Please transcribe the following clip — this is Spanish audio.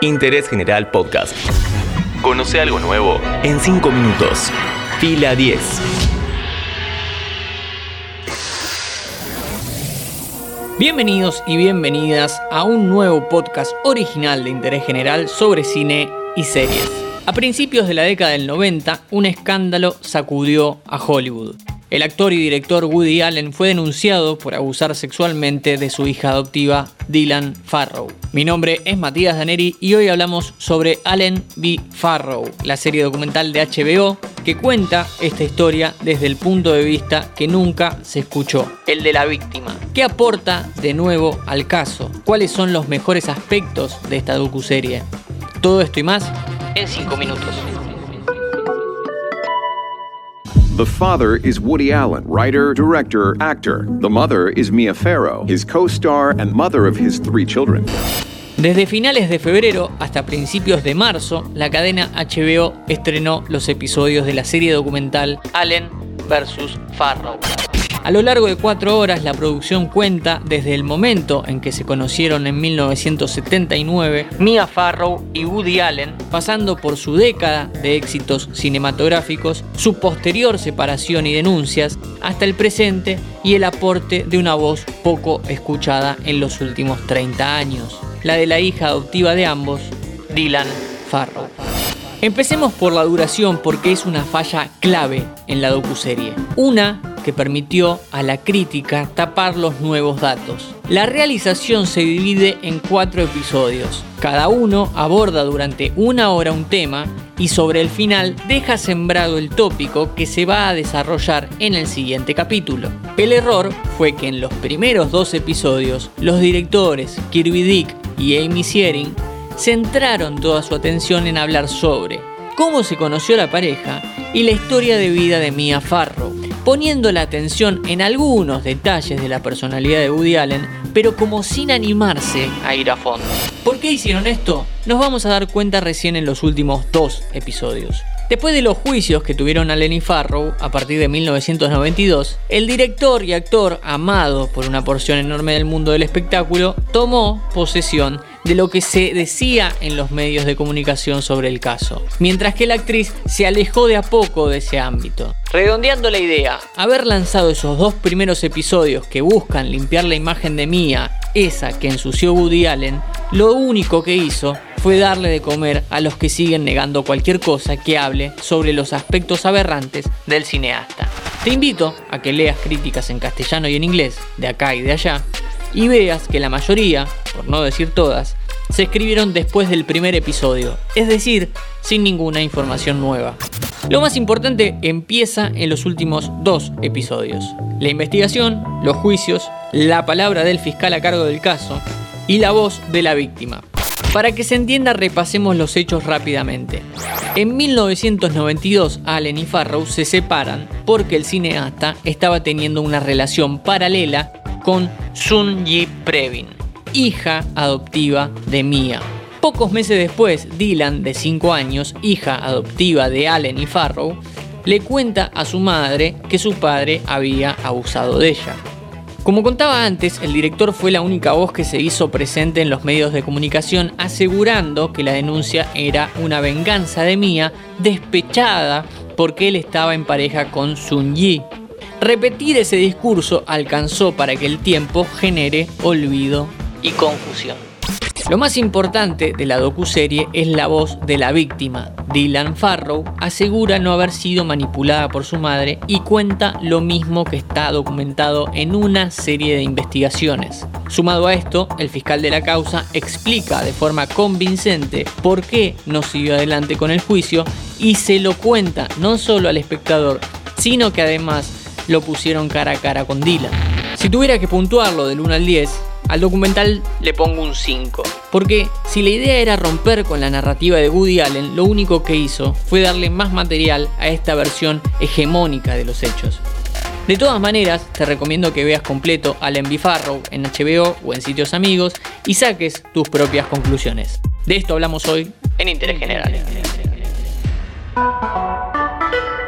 Interés General Podcast. Conoce algo nuevo en 5 minutos. Fila 10. Bienvenidos y bienvenidas a un nuevo podcast original de interés general sobre cine y series. A principios de la década del 90, un escándalo sacudió a Hollywood. El actor y director Woody Allen fue denunciado por abusar sexualmente de su hija adoptiva Dylan Farrow. Mi nombre es Matías Daneri y hoy hablamos sobre Allen v. Farrow, la serie documental de HBO que cuenta esta historia desde el punto de vista que nunca se escuchó, el de la víctima. ¿Qué aporta de nuevo al caso? ¿Cuáles son los mejores aspectos de esta docuserie? Todo esto y más en 5 minutos. The father is Woody Allen, writer, director, actor. The mother is Mia Farrow, his co-star and mother of his three children. Desde finales de febrero hasta principios de marzo, la cadena HBO estrenó los episodios de la serie documental Allen vs. Farrow. A lo largo de cuatro horas, la producción cuenta desde el momento en que se conocieron en 1979 Mia Farrow y Woody Allen, pasando por su década de éxitos cinematográficos, su posterior separación y denuncias, hasta el presente y el aporte de una voz poco escuchada en los últimos 30 años, la de la hija adoptiva de ambos, Dylan Farrow. Empecemos por la duración porque es una falla clave en la docuserie. Una permitió a la crítica tapar los nuevos datos. La realización se divide en cuatro episodios. Cada uno aborda durante una hora un tema y sobre el final deja sembrado el tópico que se va a desarrollar en el siguiente capítulo. El error fue que en los primeros dos episodios los directores Kirby Dick y Amy Siering centraron toda su atención en hablar sobre cómo se conoció la pareja y la historia de vida de Mia Farrow, poniendo la atención en algunos detalles de la personalidad de Woody Allen, pero como sin animarse a ir a fondo. ¿Por qué hicieron esto? Nos vamos a dar cuenta recién en los últimos dos episodios. Después de los juicios que tuvieron a Lenny Farrow a partir de 1992, el director y actor amado por una porción enorme del mundo del espectáculo tomó posesión de lo que se decía en los medios de comunicación sobre el caso, mientras que la actriz se alejó de a poco de ese ámbito. Redondeando la idea, haber lanzado esos dos primeros episodios que buscan limpiar la imagen de Mia, esa que ensució Woody Allen, lo único que hizo fue darle de comer a los que siguen negando cualquier cosa que hable sobre los aspectos aberrantes del cineasta. Te invito a que leas críticas en castellano y en inglés, de acá y de allá, y veas que la mayoría, por no decir todas, se escribieron después del primer episodio, es decir, sin ninguna información nueva. Lo más importante empieza en los últimos dos episodios. La investigación, los juicios, la palabra del fiscal a cargo del caso y la voz de la víctima. Para que se entienda, repasemos los hechos rápidamente. En 1992, Allen y Farrow se separan porque el cineasta estaba teniendo una relación paralela con Sun Yi Previn, hija adoptiva de Mia. Pocos meses después, Dylan, de 5 años, hija adoptiva de Allen y Farrow, le cuenta a su madre que su padre había abusado de ella. Como contaba antes, el director fue la única voz que se hizo presente en los medios de comunicación asegurando que la denuncia era una venganza de Mia despechada porque él estaba en pareja con Sun Yi. Repetir ese discurso alcanzó para que el tiempo genere olvido y confusión. Lo más importante de la docuserie es la voz de la víctima. Dylan Farrow asegura no haber sido manipulada por su madre y cuenta lo mismo que está documentado en una serie de investigaciones. Sumado a esto, el fiscal de la causa explica de forma convincente por qué no siguió adelante con el juicio y se lo cuenta no solo al espectador, sino que además lo pusieron cara a cara con Dylan. Si tuviera que puntuarlo del 1 al 10, al documental le pongo un 5. Porque si la idea era romper con la narrativa de Woody Allen, lo único que hizo fue darle más material a esta versión hegemónica de los hechos. De todas maneras, te recomiendo que veas completo Allen B. Farrow en HBO o en sitios amigos y saques tus propias conclusiones. De esto hablamos hoy en Interés General.